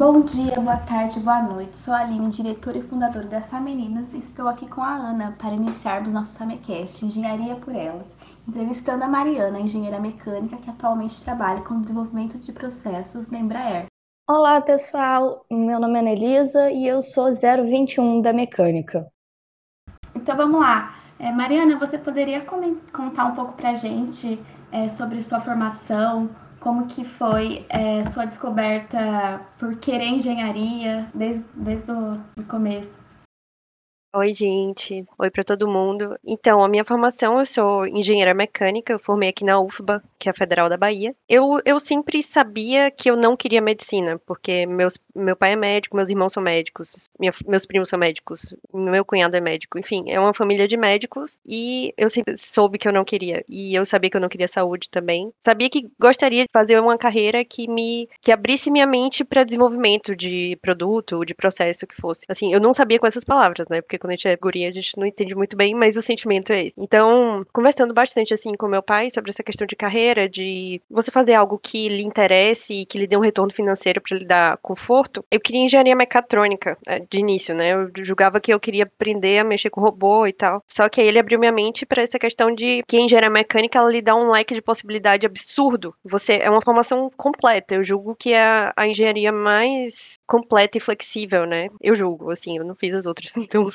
Bom dia, boa tarde, boa noite. Sou a Aline, diretora e fundadora da Sameninas e estou aqui com a Ana para iniciarmos nosso Samecast Engenharia por Elas, entrevistando a Mariana, engenheira mecânica que atualmente trabalha com desenvolvimento de processos na Embraer. Olá, pessoal. Meu nome é Anelisa e eu sou 021 da mecânica. Então vamos lá. É, Mariana, você poderia contar um pouco para a gente é, sobre sua formação, como que foi é, sua descoberta por querer engenharia desde, desde o começo? Oi, gente. Oi para todo mundo. Então, a minha formação, eu sou engenheira mecânica, eu formei aqui na UFBA, que é a Federal da Bahia. Eu, eu sempre sabia que eu não queria medicina, porque meus, meu pai é médico, meus irmãos são médicos, minha, meus primos são médicos, meu cunhado é médico, enfim, é uma família de médicos e eu sempre soube que eu não queria. E eu sabia que eu não queria saúde também. Sabia que gostaria de fazer uma carreira que me que abrisse minha mente para desenvolvimento de produto, de processo que fosse. Assim, eu não sabia com essas palavras, né? Porque quando a gente é guria, a gente não entende muito bem, mas o sentimento é esse. Então, conversando bastante assim com meu pai sobre essa questão de carreira, de você fazer algo que lhe interesse e que lhe dê um retorno financeiro para lhe dar conforto, eu queria engenharia mecatrônica é, de início, né? Eu julgava que eu queria aprender a mexer com robô e tal. Só que aí ele abriu minha mente para essa questão de que a engenharia mecânica ela lhe dá um leque de possibilidade absurdo. Você é uma formação completa. Eu julgo que é a engenharia mais completa e flexível, né? Eu julgo, assim, eu não fiz as outras, então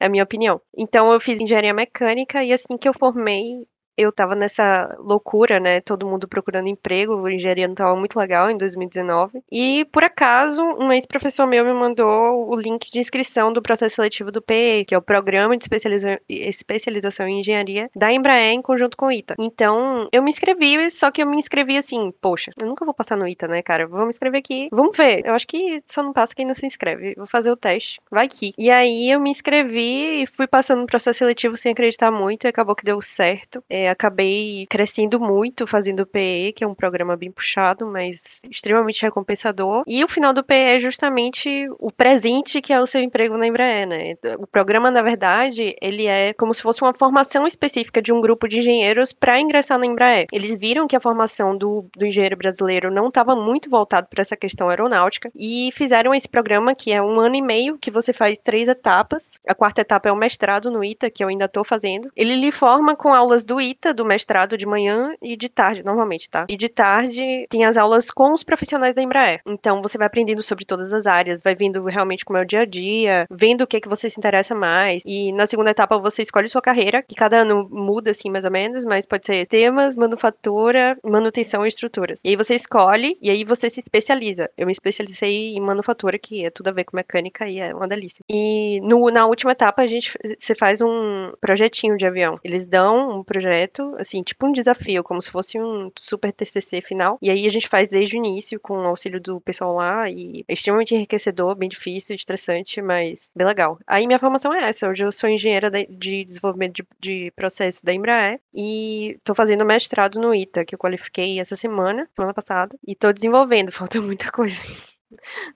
é a minha opinião. Então eu fiz engenharia mecânica e assim que eu formei, eu tava nessa loucura, né? Todo mundo procurando emprego, engenharia não tava muito legal em 2019. E, por acaso, um ex-professor meu me mandou o link de inscrição do processo seletivo do PE, que é o Programa de Especializa Especialização em Engenharia da Embraer em conjunto com o ITA. Então, eu me inscrevi, só que eu me inscrevi assim, poxa, eu nunca vou passar no ITA, né, cara? Vamos me inscrever aqui. Vamos ver. Eu acho que só não passa quem não se inscreve. Vou fazer o teste. Vai que. E aí eu me inscrevi e fui passando no processo seletivo sem acreditar muito e acabou que deu certo. É, acabei crescendo muito fazendo PE, que é um programa bem puxado, mas extremamente recompensador. E o final do PE é justamente o presente que é o seu emprego na Embraer, né? O programa, na verdade, ele é como se fosse uma formação específica de um grupo de engenheiros para ingressar na Embraer. Eles viram que a formação do, do engenheiro brasileiro não estava muito voltado para essa questão aeronáutica e fizeram esse programa que é um ano e meio que você faz três etapas. A quarta etapa é o mestrado no ITA, que eu ainda estou fazendo. Ele lhe forma com aulas do ITA do mestrado de manhã e de tarde, normalmente, tá? E de tarde tem as aulas com os profissionais da Embraer. Então você vai aprendendo sobre todas as áreas, vai vendo realmente como é o dia a dia, vendo o que é que você se interessa mais. E na segunda etapa você escolhe sua carreira, que cada ano muda assim mais ou menos, mas pode ser temas, manufatura, manutenção e estruturas. E aí você escolhe e aí você se especializa. Eu me especializei em manufatura, que é tudo a ver com mecânica e é uma delícia. E no, na última etapa a gente você faz um projetinho de avião. Eles dão um projeto projeto, assim, tipo um desafio, como se fosse um super TCC final. E aí a gente faz desde o início, com o auxílio do pessoal lá, e é extremamente enriquecedor, bem difícil, estressante, mas bem legal. Aí minha formação é essa, hoje eu sou engenheira de desenvolvimento de, de processo da Embraer, e tô fazendo mestrado no ITA, que eu qualifiquei essa semana, semana passada, e tô desenvolvendo, falta muita coisa.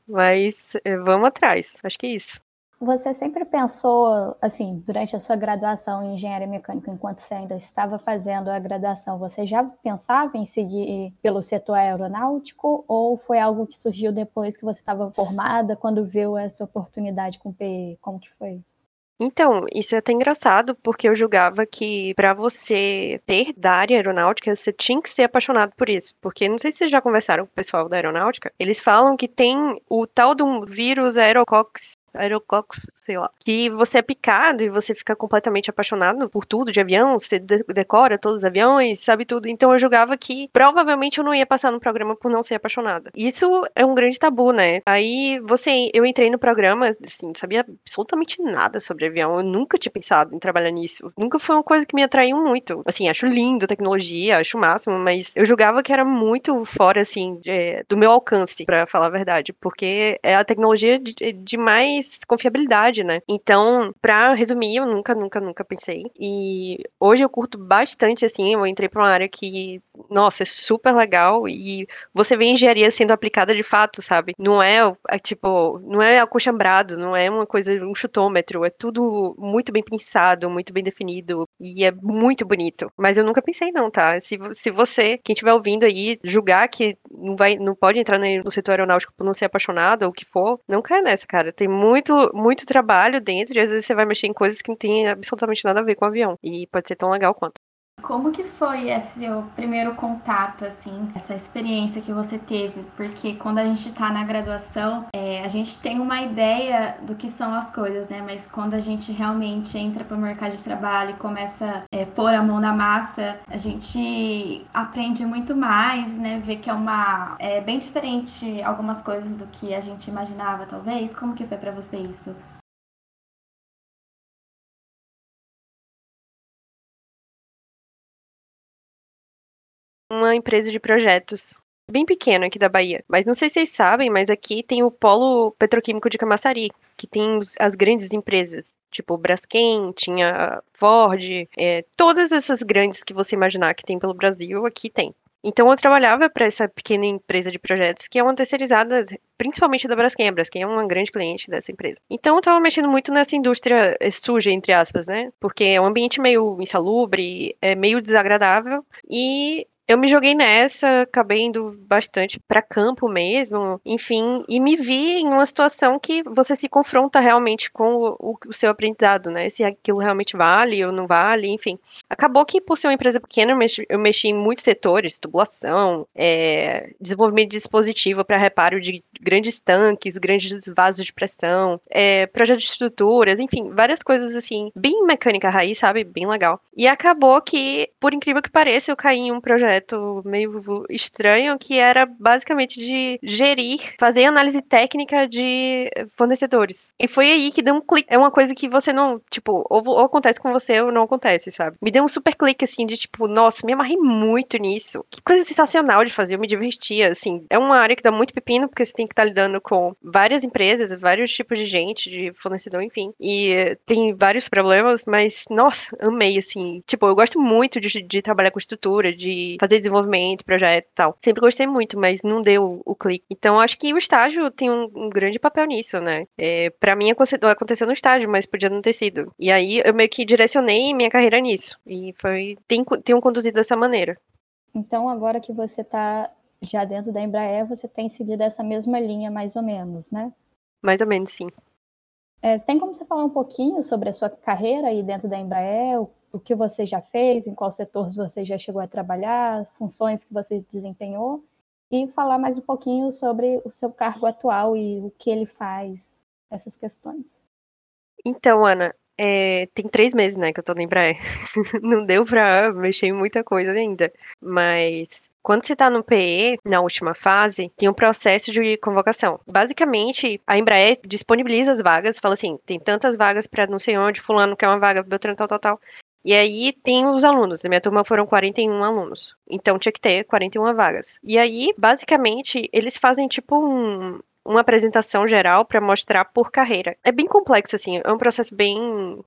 Mas eh, vamos atrás, acho que é isso. Você sempre pensou, assim, durante a sua graduação em engenharia mecânica, enquanto você ainda estava fazendo a graduação, você já pensava em seguir pelo setor aeronáutico ou foi algo que surgiu depois que você estava formada, quando viu essa oportunidade com o PE? Como que foi? Então, isso é até engraçado, porque eu julgava que para você ter da área aeronáutica, você tinha que ser apaixonado por isso. Porque não sei se vocês já conversaram com o pessoal da aeronáutica, eles falam que tem o tal do vírus Aerocox Aerococcus, sei lá, que você é picado e você fica completamente apaixonado por tudo de avião, você decora todos os aviões, sabe tudo. Então eu julgava que provavelmente eu não ia passar no programa por não ser apaixonada. Isso é um grande tabu, né? Aí você, eu entrei no programa, assim, sabia absolutamente nada sobre avião. Eu nunca tinha pensado em trabalhar nisso. Nunca foi uma coisa que me atraiu muito. Assim, acho lindo a tecnologia, acho o máximo, mas eu julgava que era muito fora, assim, de, do meu alcance, para falar a verdade, porque é a tecnologia de, de mais mais confiabilidade, né? Então, pra resumir, eu nunca, nunca, nunca pensei. E hoje eu curto bastante, assim, eu entrei pra uma área que, nossa, é super legal e você vê engenharia sendo aplicada de fato, sabe? Não é, é tipo, não é acochambrado, não é uma coisa, um chutômetro, é tudo muito bem pensado, muito bem definido e é muito bonito. Mas eu nunca pensei não, tá? Se, se você, quem estiver ouvindo aí, julgar que não vai, não pode entrar no setor aeronáutico por não ser apaixonado ou o que for, não cai nessa, cara. Tem muito, muito trabalho dentro e às vezes você vai mexer em coisas que não tem absolutamente nada a ver com o avião. E pode ser tão legal quanto. Como que foi esse seu primeiro contato, assim, essa experiência que você teve? Porque quando a gente está na graduação, é, a gente tem uma ideia do que são as coisas, né? Mas quando a gente realmente entra para o mercado de trabalho e começa a é, pôr a mão na massa, a gente aprende muito mais, né? Vê que é uma é bem diferente algumas coisas do que a gente imaginava, talvez. Como que foi para você isso? Uma empresa de projetos bem pequena aqui da Bahia. Mas não sei se vocês sabem, mas aqui tem o Polo Petroquímico de Camaçari, que tem as grandes empresas. Tipo, Braskem, tinha Ford, é, todas essas grandes que você imaginar que tem pelo Brasil, aqui tem. Então eu trabalhava para essa pequena empresa de projetos, que é uma terceirizada principalmente da Braskem. A Braskem é uma grande cliente dessa empresa. Então eu estava mexendo muito nessa indústria eh, suja, entre aspas, né? Porque é um ambiente meio insalubre, é meio desagradável e eu me joguei nessa, acabei indo bastante para campo mesmo, enfim, e me vi em uma situação que você se confronta realmente com o, o, seu aprendizado, né? Se aquilo realmente vale ou não vale, enfim. Acabou que, por ser uma empresa pequena, eu mexi, eu mexi em muitos setores, tubulação, é, desenvolvimento de dispositivo para reparo de grandes tanques, grandes vasos de pressão, é, projeto de estruturas, enfim, várias coisas assim, bem mecânica raiz, sabe? Bem legal. E acabou que, por incrível que pareça, eu caí em um projeto projeto meio estranho que era basicamente de gerir, fazer análise técnica de fornecedores. E foi aí que deu um clique. É uma coisa que você não, tipo, ou, ou acontece com você ou não acontece, sabe? Me deu um super clique assim de tipo, nossa, me amarrei muito nisso. Que coisa sensacional de fazer, eu me divertia, assim. É uma área que dá muito pepino porque você tem que estar tá lidando com várias empresas, vários tipos de gente, de fornecedor, enfim. E tem vários problemas, mas nossa, amei assim. Tipo, eu gosto muito de, de trabalhar com estrutura, de fazer desenvolvimento, projeto e tal. Sempre gostei muito, mas não deu o clique. Então, acho que o estágio tem um, um grande papel nisso, né? É, para mim, aconteceu no estágio, mas podia não ter sido. E aí, eu meio que direcionei minha carreira nisso. E foi, tem, tenho conduzido dessa maneira. Então, agora que você está já dentro da Embraer, você tem seguido essa mesma linha, mais ou menos, né? Mais ou menos, sim. É, tem como você falar um pouquinho sobre a sua carreira aí dentro da Embraer, o que você já fez, em qual setor você já chegou a trabalhar, funções que você desempenhou, e falar mais um pouquinho sobre o seu cargo atual e o que ele faz, essas questões. Então, Ana, é, tem três meses, né, que eu tô na Embraer. Não deu pra mexer em muita coisa ainda, mas quando você está no PE, na última fase, tem um processo de convocação. Basicamente, a Embraer disponibiliza as vagas, fala assim, tem tantas vagas para não sei onde, fulano quer uma vaga, Beltrano, tal, tal, tal. E aí tem os alunos. Na minha turma foram 41 alunos. Então tinha que ter 41 vagas. E aí, basicamente, eles fazem tipo um, uma apresentação geral para mostrar por carreira. É bem complexo, assim, é um processo bem,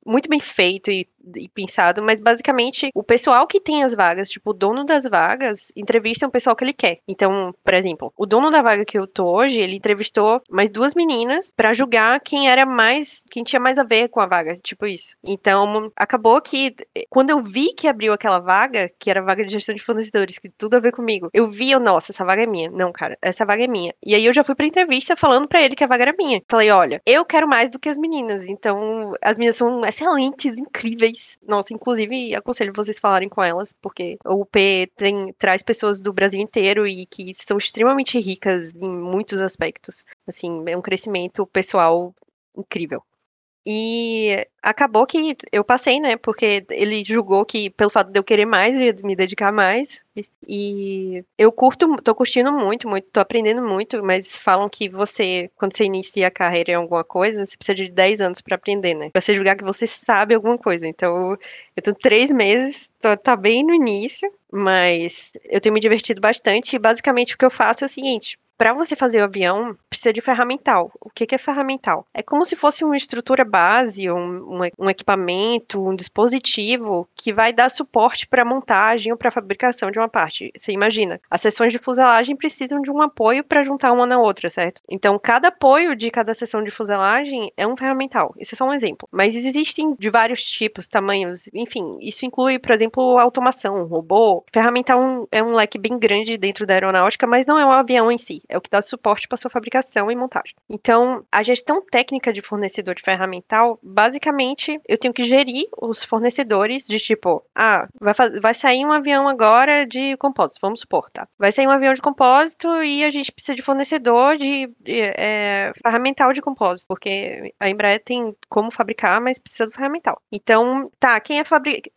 muito bem feito e, e, pensado, mas basicamente o pessoal que tem as vagas, tipo, o dono das vagas, entrevista o pessoal que ele quer. Então, por exemplo, o dono da vaga que eu tô hoje, ele entrevistou mais duas meninas para julgar quem era mais, quem tinha mais a ver com a vaga, tipo isso. Então, acabou que quando eu vi que abriu aquela vaga, que era vaga de gestão de fornecedores, que tudo a ver comigo, eu vi, eu, nossa, essa vaga é minha. Não, cara, essa vaga é minha. E aí eu já fui pra entrevista entrevista falando para ele que a vaga era minha. Falei, olha, eu quero mais do que as meninas. Então, as meninas são excelentes, incríveis. Nossa, inclusive, aconselho vocês falarem com elas, porque o UP tem, traz pessoas do Brasil inteiro e que são extremamente ricas em muitos aspectos. Assim, é um crescimento pessoal incrível. E acabou que eu passei, né? Porque ele julgou que, pelo fato de eu querer mais, ia me dedicar mais. E eu curto, tô curtindo muito, muito, tô aprendendo muito, mas falam que você, quando você inicia a carreira em alguma coisa, você precisa de 10 anos para aprender, né? Pra você julgar que você sabe alguma coisa. Então, eu tô três meses, tô, tá bem no início, mas eu tenho me divertido bastante. E basicamente o que eu faço é o seguinte: para você fazer o avião, precisa de ferramental. O que, que é ferramental? É como se fosse uma estrutura base, um, um, equipamento, um dispositivo que vai dar suporte para montagem ou para fabricação de uma parte. Você imagina, as seções de fuselagem precisam de um apoio para juntar uma na outra, certo? Então, cada apoio de cada seção de fuselagem é um ferramental. Isso é só um exemplo. Mas existem de vários tipos, tamanhos, enfim, isso inclui, por exemplo, automação, robô. Ferramental é um leque bem grande dentro da aeronáutica, mas não é um avião em si, é o que dá suporte para sua fabricação e montagem. Então, a gestão técnica de fornecedor de ferramental, basicamente, eu tenho que gerir os fornecedores de tipo, ah, vai, vai sair um avião agora de compósito, vamos supor, tá? Vai sair um avião de compósito e a gente precisa de fornecedor de, de é, ferramental de compósito, porque a Embraer tem como fabricar, mas precisa do ferramental. Então, tá, quem é,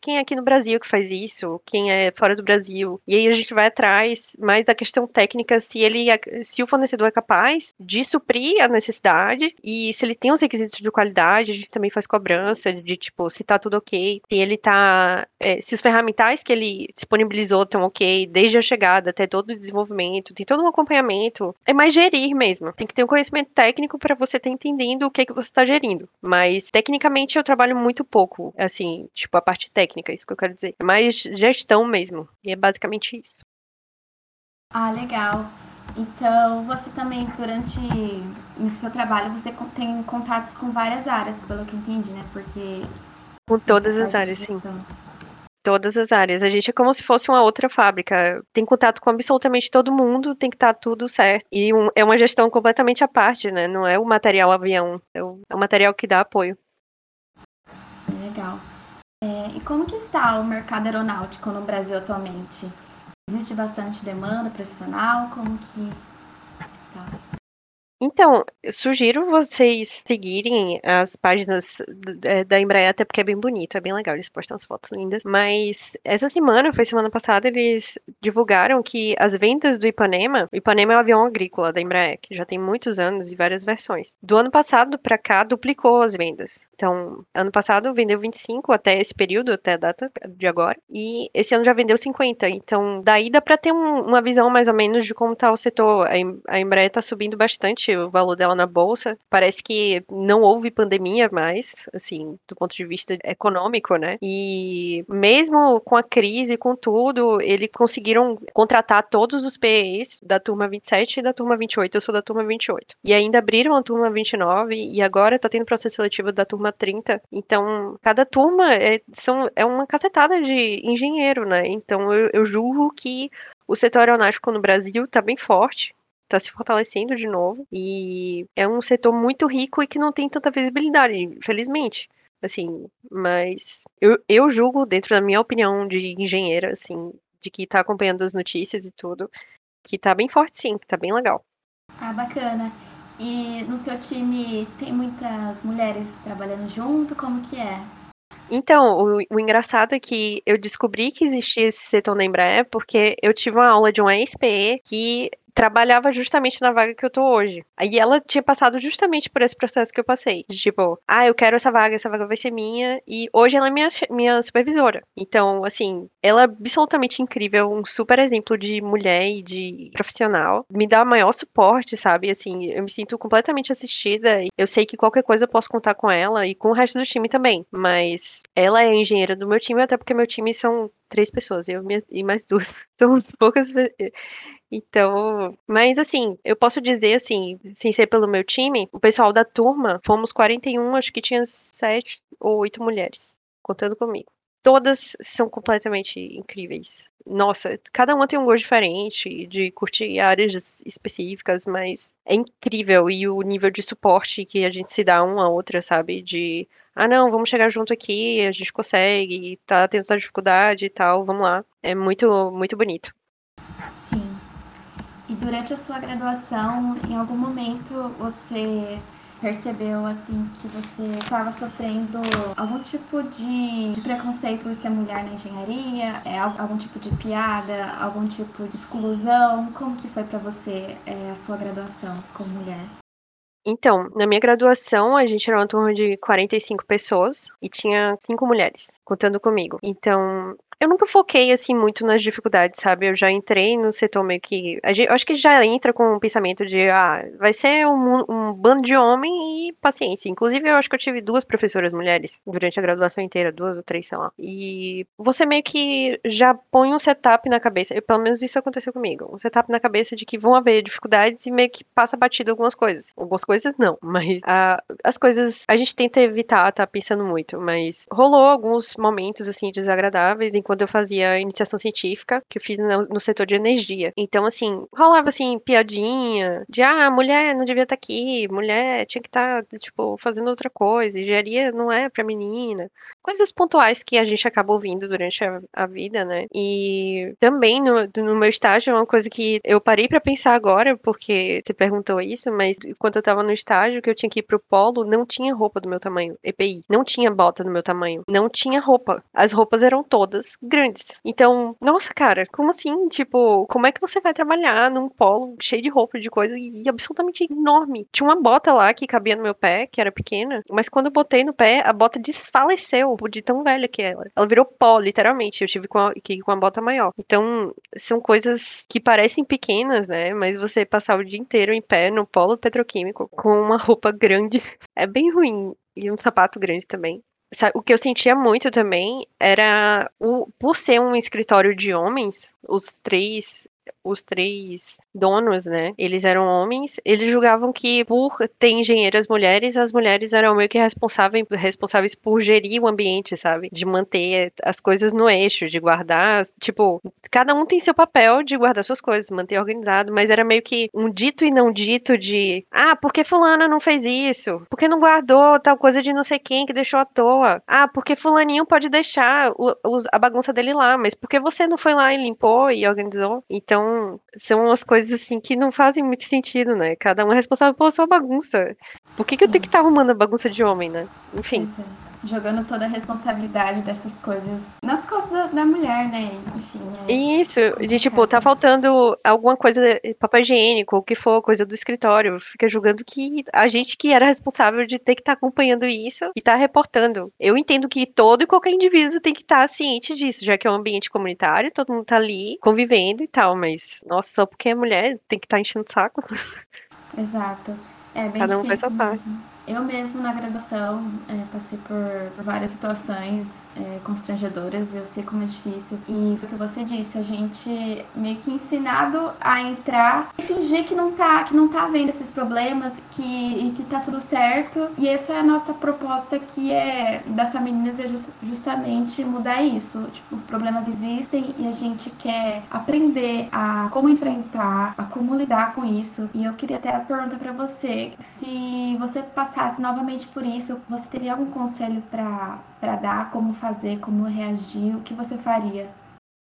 quem é aqui no Brasil que faz isso? Quem é fora do Brasil? E aí a gente vai atrás mais da questão técnica, se ele, se o fornecedor é capaz de suprir a necessidade e se ele tem os requisitos de qualidade, a gente também faz cobrança de tipo se tá tudo ok, se ele tá, é, se os ferramentais que ele disponibilizou estão ok, desde a chegada até todo o desenvolvimento, tem todo um acompanhamento. É mais gerir mesmo. Tem que ter um conhecimento técnico para você estar tá entendendo o que é que você está gerindo. Mas tecnicamente eu trabalho muito pouco, assim, tipo a parte técnica, isso que eu quero dizer. É mais gestão mesmo. E é basicamente isso. Ah, legal. Então, você também, durante nesse seu trabalho, você tem contatos com várias áreas, pelo que eu entendi, né? Porque. Com todas as áreas, sim. Todas as áreas. A gente é como se fosse uma outra fábrica. Tem contato com absolutamente todo mundo, tem que estar tá tudo certo. E um, é uma gestão completamente à parte, né? Não é o material avião, é o, é o material que dá apoio. Legal. É, e como que está o mercado aeronáutico no Brasil atualmente? Existe bastante demanda profissional? Como que tá? Então, eu sugiro vocês seguirem as páginas é, da Embraer, até porque é bem bonito, é bem legal, eles postam as fotos lindas. Mas essa semana, foi semana passada, eles divulgaram que as vendas do Ipanema, o Ipanema é um avião agrícola da Embraer, que já tem muitos anos e várias versões. Do ano passado para cá, duplicou as vendas. Então, ano passado vendeu 25 até esse período, até a data de agora, e esse ano já vendeu 50. Então, daí dá para ter um, uma visão mais ou menos de como está o setor. A Embraer está subindo bastante o valor dela na bolsa. Parece que não houve pandemia mais, assim, do ponto de vista econômico, né? E mesmo com a crise, com tudo, eles conseguiram contratar todos os PEs da turma 27 e da turma 28. Eu sou da turma 28. E ainda abriram a turma 29 e agora tá tendo processo seletivo da turma 30. Então, cada turma é, são, é uma cacetada de engenheiro, né? Então, eu, eu julgo que o setor aeronáutico no Brasil está bem forte está se fortalecendo de novo e é um setor muito rico e que não tem tanta visibilidade, infelizmente. Assim, mas eu, eu julgo, dentro da minha opinião de engenheira, assim, de que está acompanhando as notícias e tudo, que está bem forte sim, que tá bem legal. Ah, bacana. E no seu time tem muitas mulheres trabalhando junto? Como que é? Então, o, o, engraçado é que eu descobri que existia esse setor na Embraer porque eu tive uma aula de um ex-PE que trabalhava justamente na vaga que eu tô hoje. Aí ela tinha passado justamente por esse processo que eu passei. De tipo, ah, eu quero essa vaga, essa vaga vai ser minha. E hoje ela é minha, minha supervisora. Então, assim, ela é absolutamente incrível, um super exemplo de mulher e de profissional. Me dá maior suporte, sabe? Assim, eu me sinto completamente assistida. Eu sei que qualquer coisa eu posso contar com ela e com o resto do time também. Mas ela é a engenheira do meu time, até porque meu time são três pessoas, eu e mais duas. Somos poucas. Então, mas assim, eu posso dizer assim, sem ser pelo meu time, o pessoal da turma, fomos 41, acho que tinha sete ou oito mulheres, contando comigo. Todas são completamente incríveis. Nossa, cada uma tem um gosto diferente, de curtir áreas específicas, mas é incrível. E o nível de suporte que a gente se dá uma a outra, sabe? De, ah, não, vamos chegar junto aqui, a gente consegue, tá tendo essa dificuldade e tal, vamos lá. É muito, muito bonito. Durante a sua graduação, em algum momento você percebeu assim que você estava sofrendo algum tipo de, de, preconceito por ser mulher na engenharia, é, algum tipo de piada, algum tipo de exclusão? Como que foi para você é, a sua graduação como mulher? Então, na minha graduação, a gente era uma turma de 45 pessoas e tinha cinco mulheres, contando comigo. Então, eu nunca foquei assim muito nas dificuldades, sabe? Eu já entrei no setor meio que. Eu acho que já entra com o pensamento de, ah, vai ser um, um, bando de homem e paciência. Inclusive, eu acho que eu tive duas professoras mulheres durante a graduação inteira, duas ou três, sei lá. E você meio que já põe um setup na cabeça, eu, pelo menos isso aconteceu comigo, um setup na cabeça de que vão haver dificuldades e meio que passa batido algumas coisas. Algumas coisas não, mas ah, as coisas a gente tenta evitar, tá pensando muito, mas rolou alguns momentos assim desagradáveis enquanto quando eu fazia iniciação científica, que eu fiz no, no setor de energia. Então, assim, rolava assim, piadinha de ah, mulher não devia estar tá aqui, mulher tinha que estar, tá, tipo, fazendo outra coisa, engenharia não é pra menina. Coisas pontuais que a gente acaba ouvindo durante a, a vida, né? E também no, no meu estágio, é uma coisa que eu parei para pensar agora, porque você perguntou isso, mas quando eu tava no estágio, que eu tinha que ir pro polo, não tinha roupa do meu tamanho, EPI. Não tinha bota do meu tamanho. Não tinha roupa. As roupas eram todas grandes. Então, nossa, cara, como assim? Tipo, como é que você vai trabalhar num polo cheio de roupa, de coisa e, absolutamente enorme? Tinha uma bota lá que cabia no meu pé, que era pequena, mas quando eu botei no pé, a bota desfaleceu de tão velha que ela. Ela virou pó, literalmente. Eu tive com a, que, com a bota maior. Então, são coisas que parecem pequenas, né? Mas você passar o dia inteiro em pé no polo petroquímico com uma roupa grande é bem ruim. E um sapato grande também o que eu sentia muito também era o por ser um escritório de homens, os três os três donos, né? Eles eram homens. Eles julgavam que por ter engenheiras mulheres, as mulheres eram meio que responsáveis, responsáveis por gerir o ambiente, sabe? De manter as coisas no eixo, de guardar, tipo, cada um tem seu papel de guardar suas coisas, manter organizado, mas era meio que um dito e não dito de, ah, por que fulana não fez isso? Por que não guardou tal coisa de não sei quem que deixou à toa? Ah, porque fulaninho pode deixar o, a bagunça dele lá, mas por que você não foi lá e limpou e organizou? Então, são umas coisas assim que não fazem muito sentido, né? Cada um é responsável pela sua bagunça. Por que, que eu tenho que estar tá arrumando a bagunça de homem, né? Enfim jogando toda a responsabilidade dessas coisas nas costas da, da mulher, né? Enfim. É Isso, de tipo, tá faltando alguma coisa, papel higiênico, o que for, coisa do escritório. Fica julgando que a gente que era responsável de ter que estar tá acompanhando isso e tá reportando. Eu entendo que todo e qualquer indivíduo tem que estar tá ciente disso, já que é um ambiente comunitário, todo mundo tá ali convivendo e tal, mas, nossa, só porque é mulher tem que estar tá enchendo o saco. Exato. É bem Cada um faz sua parte. Eu mesmo na graduação é, passei por, por, várias situações é, constrangedoras, eu sei como é difícil. E foi o que você disse, a gente meio que ensinado a entrar e fingir que não tá, que não tá vendo esses problemas, que, e que tá tudo certo. E essa é a nossa proposta que é dessa meninas é just, justamente mudar isso. Tipo, os problemas existem e a gente quer aprender a como enfrentar, a como lidar com isso. E eu queria até perguntar para você se você passasse novamente por isso, você teria algum conselho para dar, como fazer, como reagir, o que você faria?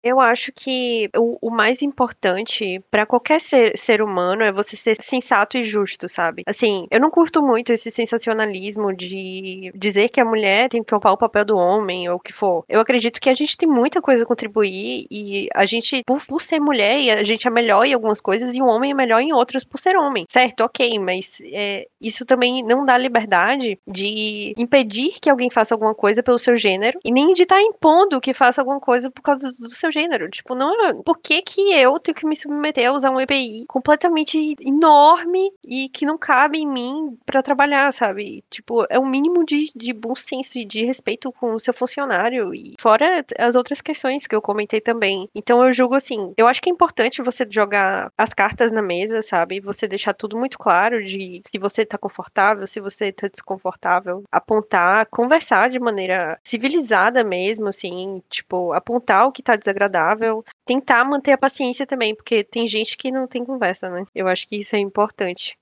Eu acho que o, o mais importante para qualquer ser, ser humano é você ser sensato e justo, sabe? Assim, eu não curto muito esse sensacionalismo de dizer que a mulher tem que ocupar o papel do homem ou o que for. Eu acredito que a gente tem muita coisa a contribuir e a gente, por, por ser mulher, a gente é melhor em algumas coisas e o homem é melhor em outras por ser homem. Certo, ok, mas é, isso também não dá liberdade de impedir que alguém faça alguma coisa pelo seu gênero e nem de estar tá impondo que faça alguma coisa por causa do seu gênero. Tipo, não. Por que, que eu tenho que me submeter a usar um EPI completamente enorme e que não cabe em mim para trabalhar, sabe? Tipo, é um mínimo de, de bom senso e de respeito com o seu funcionário. E fora as outras questões que eu comentei também. Então eu julgo assim, eu acho que é importante você jogar as cartas na mesa, sabe? Você deixar tudo muito claro de se você tá confortável, se você tá desconfortável, apontar, conversar de maneira civilizada mesmo, assim, tipo, apontar o que tá desagradável agradável. Tentar manter a paciência também, porque tem gente que não tem conversa, né? Eu acho que isso é importante.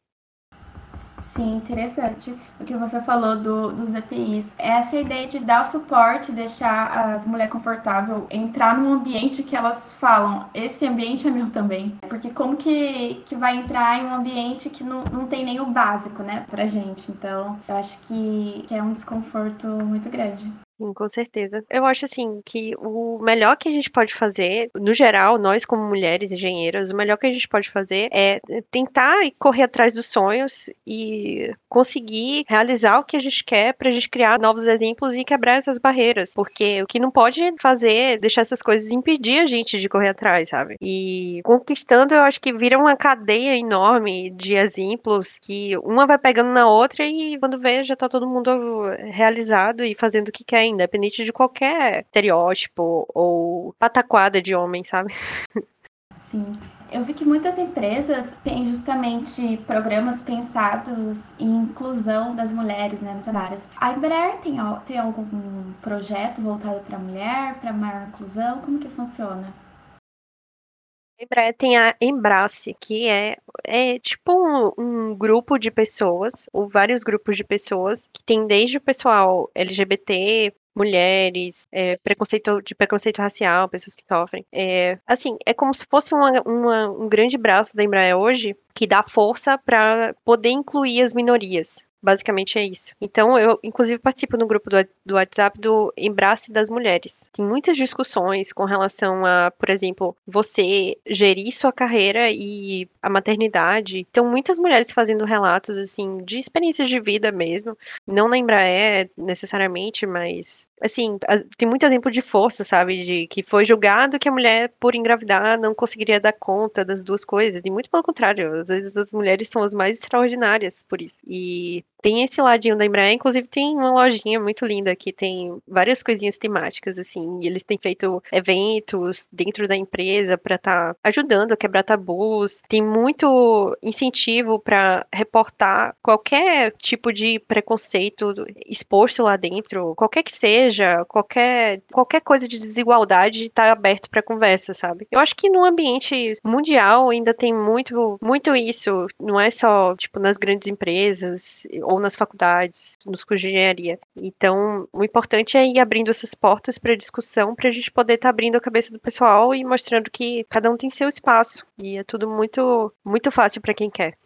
Sim, interessante o que você falou do, dos EPIs. Essa ideia de dar o suporte, deixar as mulheres confortáveis, entrar num ambiente que elas falam, esse ambiente é meu também. Porque como que, que vai entrar em um ambiente que não, não tem nem o básico, né, pra gente? Então, eu acho que, que é um desconforto muito grande. Sim, com certeza. Eu acho assim que o melhor que a gente pode fazer, no geral, nós como mulheres engenheiras, o melhor que a gente pode fazer é tentar correr atrás dos sonhos e conseguir realizar o que a gente quer para a gente criar novos exemplos e quebrar essas barreiras, porque o que não pode fazer é deixar essas coisas impedir a gente de correr atrás, sabe? E conquistando, eu acho que vira uma cadeia enorme de exemplos que uma vai pegando na outra e quando vê já tá todo mundo realizado e fazendo o que quer independente de qualquer estereótipo ou pataquada de homem, sabe? Sim. Eu vi que muitas empresas têm justamente programas pensados em inclusão das mulheres né, nessas áreas. A Embraer tem, tem algum projeto voltado para a mulher, para maior inclusão? Como que funciona? A Embraer tem a Embrace, que é, é tipo um, um, grupo de pessoas, ou vários grupos de pessoas, que tem desde o pessoal LGBT, mulheres, é, preconceito de preconceito racial, pessoas que sofrem. É, assim, é como se fosse uma, uma, um grande braço da Embraer hoje que dá força para poder incluir as minorias. Basicamente é isso. Então, eu, inclusive, participo no grupo do, do WhatsApp do Embrace das Mulheres. Tem muitas discussões com relação a, por exemplo, você gerir sua carreira e a maternidade. Então, muitas mulheres fazendo relatos, assim, de experiências de vida mesmo. Não na Embraer, necessariamente, mas assim, tem muito exemplo de força, sabe? De que foi julgado que a mulher, por engravidar, não conseguiria dar conta das duas coisas. E muito pelo contrário, às vezes as mulheres são as mais extraordinárias por isso. E tem esse ladinho da Embraer, inclusive tem uma lojinha muito linda que tem várias coisinhas temáticas, assim, e eles têm feito eventos dentro da empresa para estar tá ajudando a quebrar tabus. Tem muito incentivo para reportar qualquer tipo de preconceito exposto lá dentro, qualquer que seja, qualquer, qualquer coisa de desigualdade está aberto para conversa, sabe? Eu acho que no ambiente mundial ainda tem muito, muito isso, não é só, tipo, nas grandes empresas ou nas faculdades, nos cursos de engenharia. Então, o importante é ir abrindo essas portas para discussão, para a gente poder estar tá abrindo a cabeça do pessoal e mostrando que cada um tem seu espaço. E é tudo muito, muito fácil para quem quer.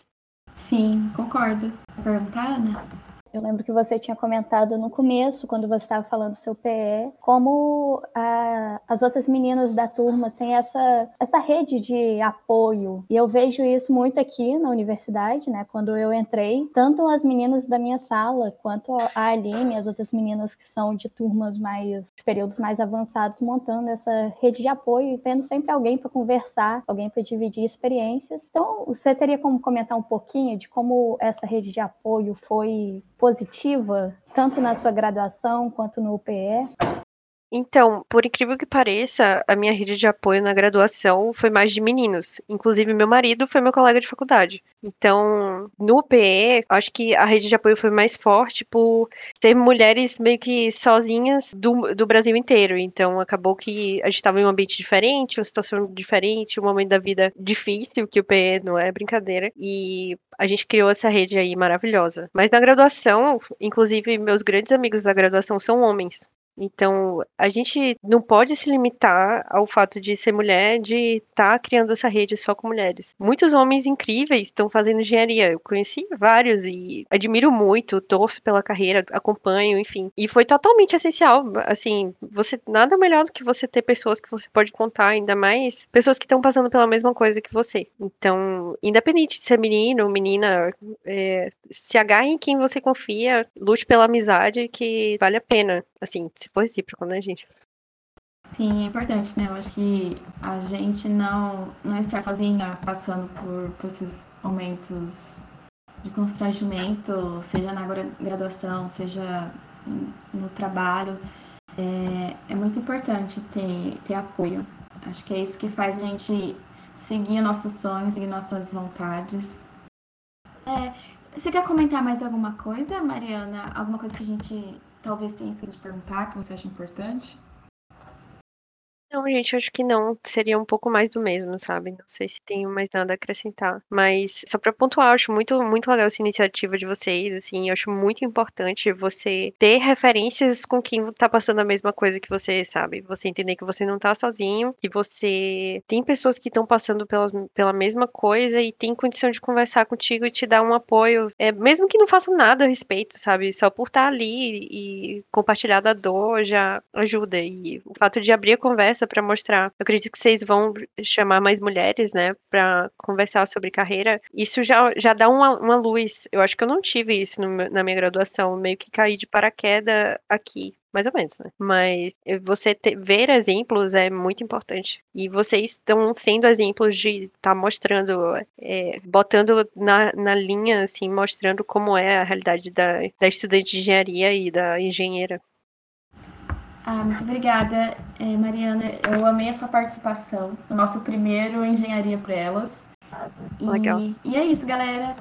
Sim, concordo. Perguntar, Ana? Eu lembro que você tinha comentado no começo, quando você estava falando do seu PE, como a, as outras meninas da turma têm essa, essa rede de apoio. E eu vejo isso muito aqui na universidade, né? Quando eu entrei, tanto as meninas da minha sala, quanto a Aline, as outras meninas que são de turmas mais, de períodos mais avançados, montando essa rede de apoio e tendo sempre alguém para conversar, alguém para dividir experiências. Então, você teria como comentar um pouquinho de como essa rede de apoio foi positiva, tanto na sua graduação quanto no UPE? Então, por incrível que pareça, a minha rede de apoio na graduação foi mais de meninos. Inclusive, meu marido foi meu colega de faculdade. Então, no UPE, acho que a rede de apoio foi mais forte por ter mulheres meio que sozinhas do, do Brasil inteiro. Então, acabou que a gente estava em um ambiente diferente, uma situação diferente, um momento da vida difícil, que o UPE não é brincadeira. E a gente criou essa rede aí maravilhosa. Mas na graduação, inclusive, meus grandes amigos da graduação são homens. Então, a gente não pode se limitar ao fato de ser mulher, de estar tá criando essa rede só com mulheres. Muitos homens incríveis estão fazendo engenharia. Eu conheci vários e admiro muito, torço pela carreira, acompanho, enfim. E foi totalmente essencial. Assim, você nada melhor do que você ter pessoas que você pode contar, ainda mais pessoas que estão passando pela mesma coisa que você. Então, independente de ser menino ou menina, é, se agarre em quem você confia, lute pela amizade que vale a pena. Assim, se for recíproco, né, gente? Sim, é importante, né? Eu acho que a gente não, não estar sozinha passando por, por esses momentos de constrangimento, seja na graduação, seja no trabalho, é, é muito importante ter, ter apoio. Acho que é isso que faz a gente seguir nossos sonhos, seguir nossas vontades. É, você quer comentar mais alguma coisa, Mariana? Alguma coisa que a gente talvez tenha esquecido de perguntar, que você acha importante? Não, gente, acho que não. Seria um pouco mais do mesmo, sabe? Não sei se tenho mais nada a acrescentar. Mas só pra pontuar, acho muito, muito legal essa iniciativa de vocês, assim. Eu acho muito importante você ter referências com quem tá passando a mesma coisa que você, sabe? Você entender que você não tá sozinho, que você tem pessoas que estão passando pelas, pela mesma coisa e tem condição de conversar contigo e te dar um apoio, é, mesmo que não faça nada a respeito, sabe? Só por estar tá ali e compartilhar da dor já ajuda. E o fato de abrir a conversa para mostrar, eu acredito que vocês vão chamar mais mulheres, né, para conversar sobre carreira. Isso já, já dá uma, uma luz. Eu acho que eu não tive isso no, na minha graduação, meio que caí de paraquedas aqui mais ou menos, né? Mas você ter, ver exemplos é muito importante. E vocês estão sendo exemplos de estar tá mostrando, é, botando na, na linha, assim, mostrando como é a realidade da, da estudante de engenharia e da engenheira. Ah, muito obrigada, é, Mariana. Eu amei a sua participação no nosso primeiro Engenharia para Elas. E, Legal. E é isso, galera.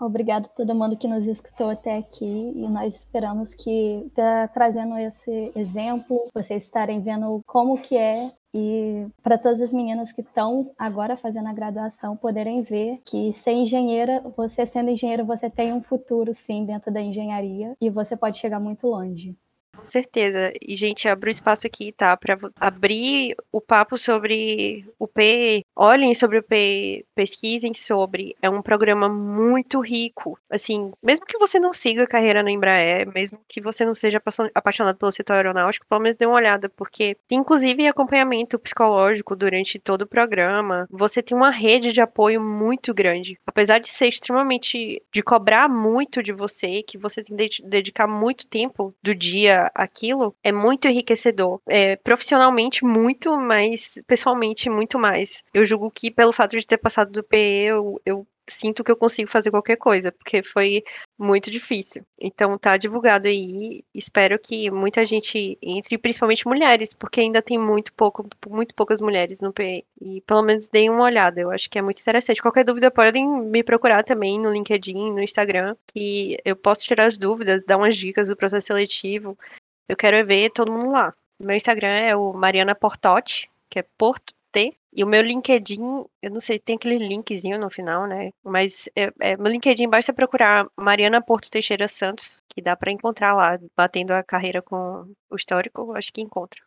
Obrigado a todo mundo que nos escutou até aqui e nós esperamos que tá trazendo esse exemplo, vocês estarem vendo como que é e para todas as meninas que estão agora fazendo a graduação poderem ver que ser engenheira, você sendo engenheira, você tem um futuro sim dentro da engenharia e você pode chegar muito longe. Com certeza. E, gente, abro espaço aqui, tá? Para abrir o papo sobre o P. Olhem sobre o P, pesquisem sobre. É um programa muito rico. Assim, mesmo que você não siga a carreira na Embraer, mesmo que você não seja apaixonado pelo setor aeronáutico, pelo menos dê uma olhada, porque tem inclusive acompanhamento psicológico durante todo o programa. Você tem uma rede de apoio muito grande. Apesar de ser extremamente. de cobrar muito de você, que você tem que dedicar muito tempo do dia aquilo, é muito enriquecedor. É, profissionalmente, muito, mas pessoalmente, muito mais. Eu julgo que pelo fato de ter passado do PE, eu, eu sinto que eu consigo fazer qualquer coisa, porque foi muito difícil. Então tá divulgado aí, espero que muita gente entre, principalmente mulheres, porque ainda tem muito pouco, muito poucas mulheres no PE. E pelo menos deem uma olhada, eu acho que é muito interessante. Qualquer dúvida podem me procurar também no LinkedIn, no Instagram, que eu posso tirar as dúvidas, dar umas dicas do processo seletivo. Eu quero ver todo mundo lá. Meu Instagram é o Mariana Portotti, que é Porto T. E o meu LinkedIn, eu não sei, tem aquele linkzinho no final, né? Mas é, é, meu LinkedIn basta procurar Mariana Porto Teixeira Santos, que dá para encontrar lá, batendo a carreira com o histórico, acho que encontra.